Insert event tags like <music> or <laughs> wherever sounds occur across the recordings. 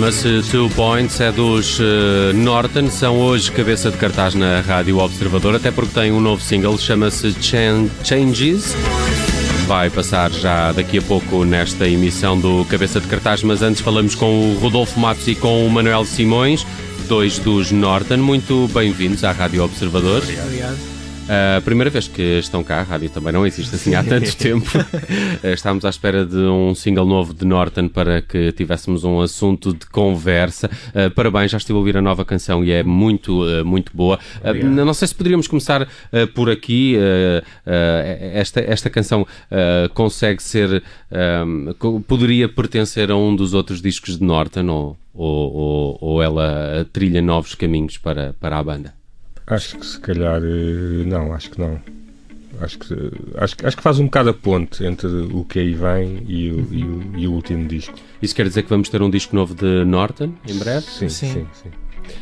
Chama-se Two Points, é dos uh, Norton, são hoje cabeça de cartaz na Rádio Observador, até porque tem um novo single, chama-se Changes. Vai passar já daqui a pouco nesta emissão do Cabeça de Cartaz, mas antes falamos com o Rodolfo Matos e com o Manuel Simões, dois dos Norton. Muito bem-vindos à Rádio Observador. Obrigado. A primeira vez que estão cá, a rádio também não existe assim há tanto tempo. <laughs> Estávamos à espera de um single novo de Norton para que tivéssemos um assunto de conversa. Uh, parabéns, já estive a ouvir a nova canção e é muito, uh, muito boa. Uh, não sei se poderíamos começar por aqui. esta, esta canção consegue ser. poderia pertencer a um dos outros discos de Norton ou, ou, ou, ou ela trilha novos caminhos para, para a banda? Acho que se calhar eh, não, acho que não. Acho que, acho, acho que faz um bocado a ponte entre o que aí vem e o, e o, e o último disco. Isso quer dizer que vamos ter um disco novo de Norton em breve? Sim, sim, sim. sim.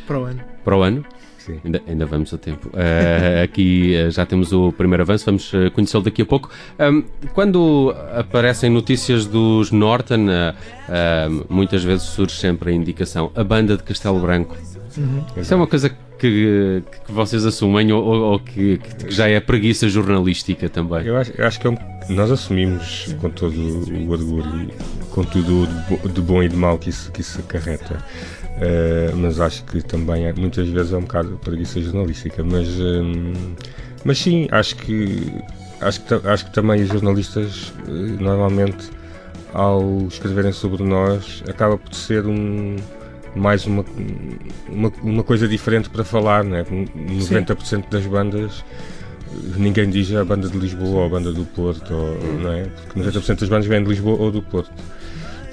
Para o ano. Para o ano? Sim. Ainda, ainda vamos a tempo. Uh, <laughs> aqui uh, já temos o primeiro avanço, vamos uh, conhecê-lo daqui a pouco. Um, quando aparecem notícias dos Norton, muitas vezes surge sempre a indicação a banda de Castelo Branco. Uhum. Isso é uma coisa que, que vocês assumem ou, ou que, que, já é preguiça jornalística também? Eu acho, eu acho que é um, nós assumimos com todo o orgulho, com tudo de bom e de mau que isso, que isso acarreta. Uh, mas acho que também é, muitas vezes é um bocado preguiça jornalística. Mas, um, mas sim, acho que, acho que, acho que também os jornalistas uh, normalmente ao escreverem sobre nós acaba por ser um mais uma, uma, uma, coisa diferente para falar, né? 90% Sim. das bandas ninguém diz a banda de Lisboa ou a banda do Porto, ou, não é? Porque 90% das bandas vêm de Lisboa ou do Porto.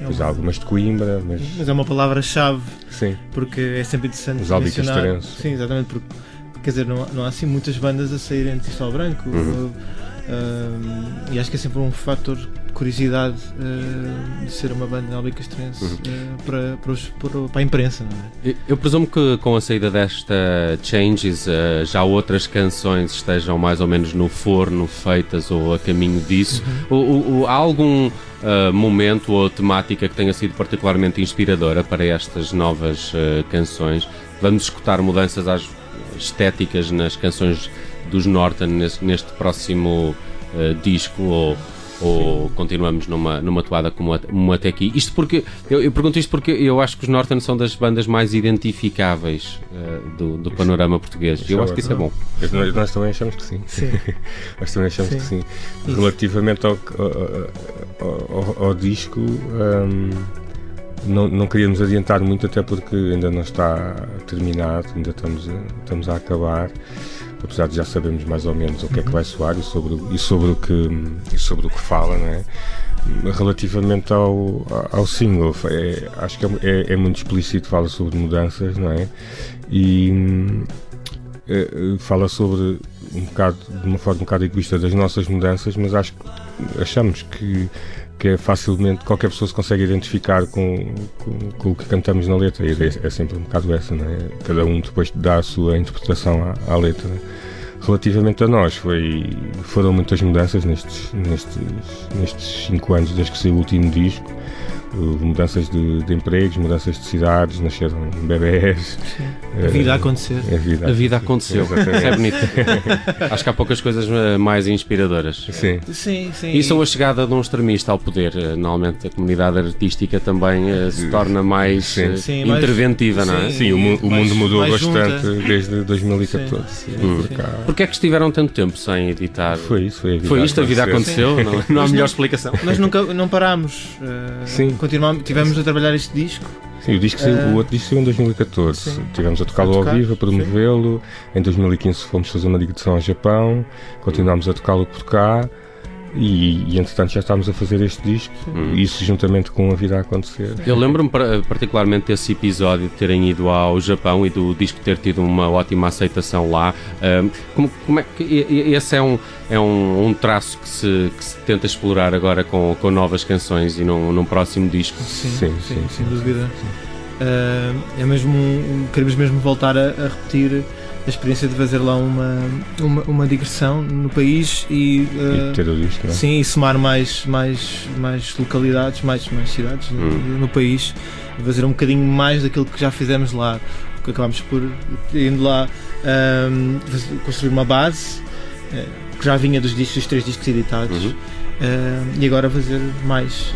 Pois há algumas de Coimbra, mas. Mas é uma palavra-chave. Sim. Porque é sempre interessante. Os mencionar. Sim, exatamente. Porque, quer dizer, não, não há assim muitas bandas a saírem de Cristal Branco. Uhum. Uh, e acho que é sempre um fator curiosidade uh, de ser uma banda albicastrense uhum. uh, para, para, os, para, para, a imprensa. É? Eu, eu, presumo que com a saída desta Changes uh, já outras canções estejam mais ou menos no forno, feitas ou a caminho disso. Uhum. O, o, há algum momento ou temática que tenha sido particularmente inspiradora para estas novas canções? Vamos escutar mudanças às estéticas nas canções dos Norton neste, neste próximo disco ou ou continuamos numa, numa toada como, como até aqui? Isto porque, eu, eu, pergunto isto porque eu acho que os Norton são das bandas mais identificáveis uh, do, do panorama português. Eu acho que isso é bom. Nós, nós também achamos que sim. sim. <laughs> nós também achamos sim. que sim. Relativamente ao, ao, ao, ao disco. Um, não, não queríamos adiantar muito, até porque ainda não está terminado, ainda estamos a, estamos a acabar apesar de já sabermos mais ou menos o que é que vai soar e sobre, e sobre, o, que, e sobre o que fala, não é? Relativamente ao, ao single, é, acho que é, é, é, muito explícito, fala sobre mudanças, não é? E é, fala sobre um bocado, de uma forma um bocado egoísta das nossas mudanças, mas acho achamos que que é facilmente qualquer pessoa se consegue identificar com, com, com o que cantamos na letra e é, é, sempre um bocado essa, não é? Cada um depois dá a sua interpretação à, à letra. Relativamente a nós, foi, foram muitas mudanças nestes, nestes, nestes cinco anos desde que saiu o último disco mudanças de, de, empregos, mudanças de cidades, nasceram bebés. A vida a acontecer. A vida, a vida aconteceu. Isso é bonito. <laughs> Acho que há poucas coisas eh, mais inspiradoras. Sim. Sim, sim. E são a chegada de um extremista ao poder. Eh, normalmente a comunidade artística também uh, se torna mais sim. Sim, interventiva, mais, não é? Sim, o, o mundo mudou bastante junta. desde 2014. Sim, hum. Porquê é que estiveram tanto tempo sem editar? Foi isso, foi a vida. Foi isto, a vida aconteceu? Não, não há melhor explicação. Nós nunca não parámos. Uh, sim continuamos, tivemos a trabalhar este disco. Sim, o, disco saiu, uh, o outro disco saiu em 2014. Sim. Tivemos a tocá-lo ao vivo, a promovê-lo. Em 2015 fomos fazer uma digressão ao Japão, continuámos a tocá-lo por cá. E, e entretanto já estávamos a fazer este disco, hum. isso juntamente com a vida a acontecer. Eu lembro-me particularmente desse episódio de terem ido ao Japão e do disco ter tido uma ótima aceitação lá. como, como, é que esse é um, é um, um traço que se, que se, tenta explorar agora com, com novas canções e num, num próximo disco? Sim, sim, sim, sim sem dúvida. Uh, é mesmo, queremos mesmo voltar a, a repetir a experiência de fazer lá uma, uma, uma digressão no país e, uh, e ter o disco, é? sim, e somar mais, mais, mais localidades, mais, mais cidades hum. no, no, país, fazer um bocadinho mais daquilo que já fizemos lá. Que acabámos por indo lá um, construir uma base uh, que já vinha dos discos, dos três discos editados, uhum. uh, e agora fazer mais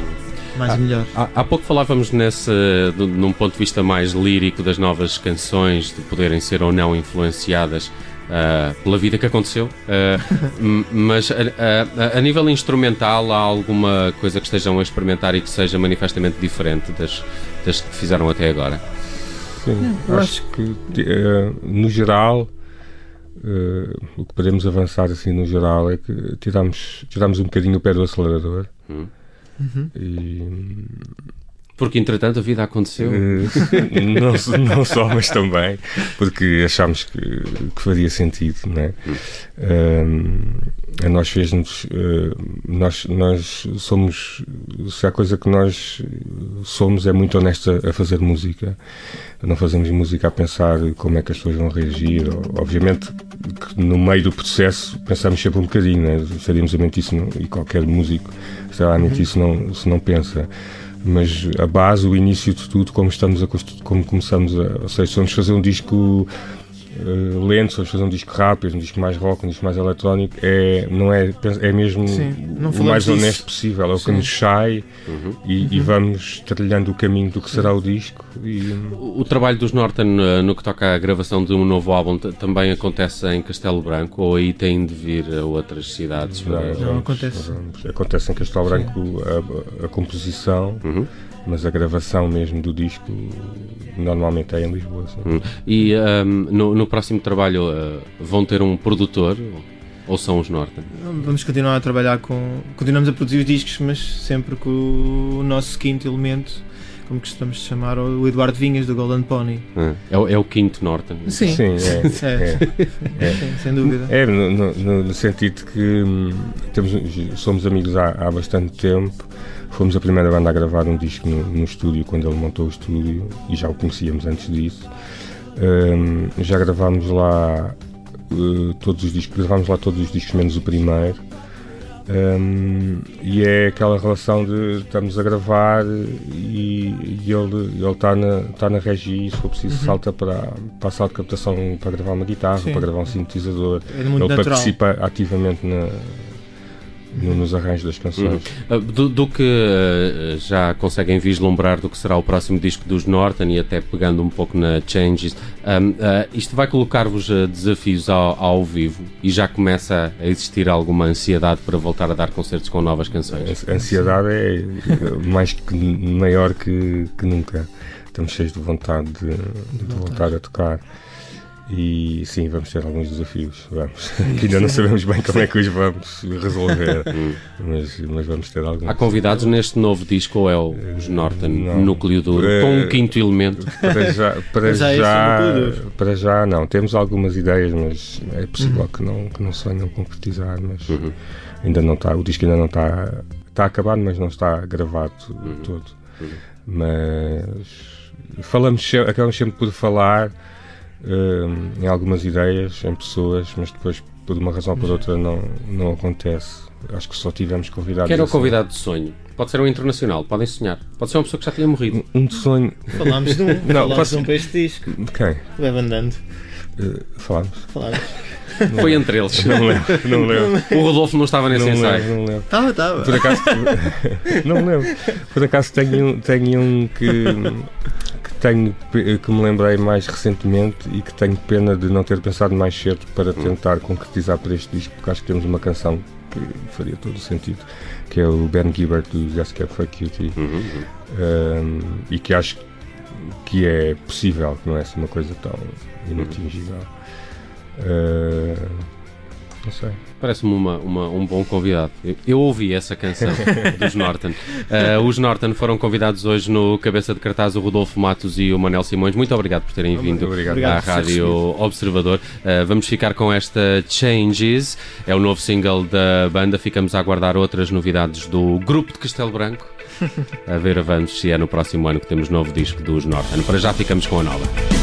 mais há, melhor. Há, há, pouco falávamos nesse, num ponto de vista mais lírico das novas canções, de poderem ser ou não influenciadas uh, pela vida que aconteceu, <laughs> uh, mas a, a, nível instrumental há alguma coisa que estejam a experimentar e que seja manifestamente diferente das, das que fizeram até agora? Sim, acho, acho que uh, no geral o que podemos avançar assim no geral é que tiramos, tiramos um bocadinho o pé do acelerador. Hum Uhum. E... Porque, entretanto, a vida aconteceu. Eh, não, não, só, mas também porque achámos que, que faria sentido, não é? Uhum. a nós fez-nos. Uh, nós, nós somos. Se há coisa que nós somos é muito honesta a fazer música. Não fazemos música a pensar como é que as pessoas vão reagir. Obviamente que no meio do processo pensamos sempre um bocadinho, né? Faríamos a mente isso, e qualquer músico sinceramente uhum. isso não, se não pensa mas a base, o início de tudo, como estamos a como começamos a, ou seja, vamos fazer um disco uh, lento, vamos fazer um disco rápido, um disco mais rock, um disco mais eletrónico, é, não é, é mesmo Sim, o mais disso. honesto possível, é o Sim. que nos sai uhum. E, uhum. e, vamos trilhando o caminho do que será o disco. E... O, o, trabalho dos Norton uh, no que toca à gravação de um novo álbum também acontece em Castelo Branco ou aí têm de vir a outras cidades? Não, não, não acontece. Acontece em Castelo Branco a, a composição. Uhum mas a gravação mesmo do disco normalmente é em Lisboa. Hum. E um, no, no, próximo trabalho uh, vão ter um produtor? Ou são os Norton? Vamos continuar a trabalhar com. Continuamos a produzir os discos, mas sempre com o nosso quinto elemento, como costumamos chamar, o Eduardo Vinhas, do Golden Pony. Ah, é, o, é, o quinto Norton. Sim, Sim é, <laughs> é, é, <laughs> Sim, sem dúvida. É, no, no, no sentido que hum, temos, somos amigos há, há bastante tempo Fomos a primeira banda a gravar um disco no, no estúdio quando ele montou o estúdio e já o conhecíamos antes disso. Um, já gravámos lá uh, todos os discos, gravámos lá todos os discos menos o primeiro. Um, e é aquela relação de estamos a gravar e, e ele está na, tá na regi e se for preciso uhum. salta para, para a sala de captação para gravar uma guitarra, Sim. para gravar um sintetizador. É ele natural. participa ativamente na, nos arranjos das canções. Uhum. Do, do, que uh, já conseguem vislumbrar do que será o próximo disco dos Norton e até pegando um pouco na Changes, um, uh, isto vai colocar-vos desafios ao, ao, vivo e já começa a existir alguma ansiedade para voltar a dar concertos com novas canções? A ansiedade é mais que maior que, que nunca. Estamos cheios de vontade de, de voltar a tocar. E sim, vamos ter alguns desafios, vamos. <laughs> que ainda não sabemos bem como é que os vamos resolver, <laughs> mas, mas vamos ter alguns. Há convidados neste novo disco ou é os Norton, não, núcleo duro, uh, com um quinto elemento? Para já, para, já, já para já não. Temos algumas ideias, mas é possível uhum. que, não, que não se venham concretizar, mas uhum. ainda não está, o disco ainda não está, está acabado, mas não está gravado uhum. todo. Uhum. Mas falamos, acabamos sempre por falar em algumas ideias, em pessoas, mas depois, por uma razão ou por outra, não, não acontece. Acho que só tivemos convidados. Quem era o convidado de sonho? Pode ser um internacional, podem sonhar. Pode ser uma pessoa que já tinha morrido. Um, de sonho. Falámos de um, <laughs> não, falámos posso... de um para este disco. Quem? O Evan Dando. Uh, falámos. Falámos. Foi entre eles. Não lembro, não lembro. O Rodolfo não estava nesse não ensaio. Lembro, não lembro. Estava, estava. Por acaso. <laughs> não lembro. Por acaso tenho, tenho um que tenho que me lembrei mais recentemente e que tenho pena de não ter pensado mais cedo para tentar concretizar para este disco, porque acho que temos uma canção que faria todo o sentido, que é o Ben Gibbard do Yes Cap for Cutie, uhum. um, e que acho que é possível, que não é assim uma coisa tão inatingível. Uhum. Uh, não sei. Parece-me uma, uma, um bom convidado. Eu, eu ouvi essa canção dos Norton. Uh, os Norton foram convidados hoje no Cabeça de Cartaz o Rodolfo Matos e o Manel Simões. Muito obrigado por terem vindo obrigado. à Rádio Observador. Uh, vamos ficar com esta Changes. É o novo single da banda. Ficamos a aguardar outras novidades do grupo de Castelo Branco. A ver, vamos se é no próximo ano que temos novo disco dos Norton. Para já ficamos com a nova.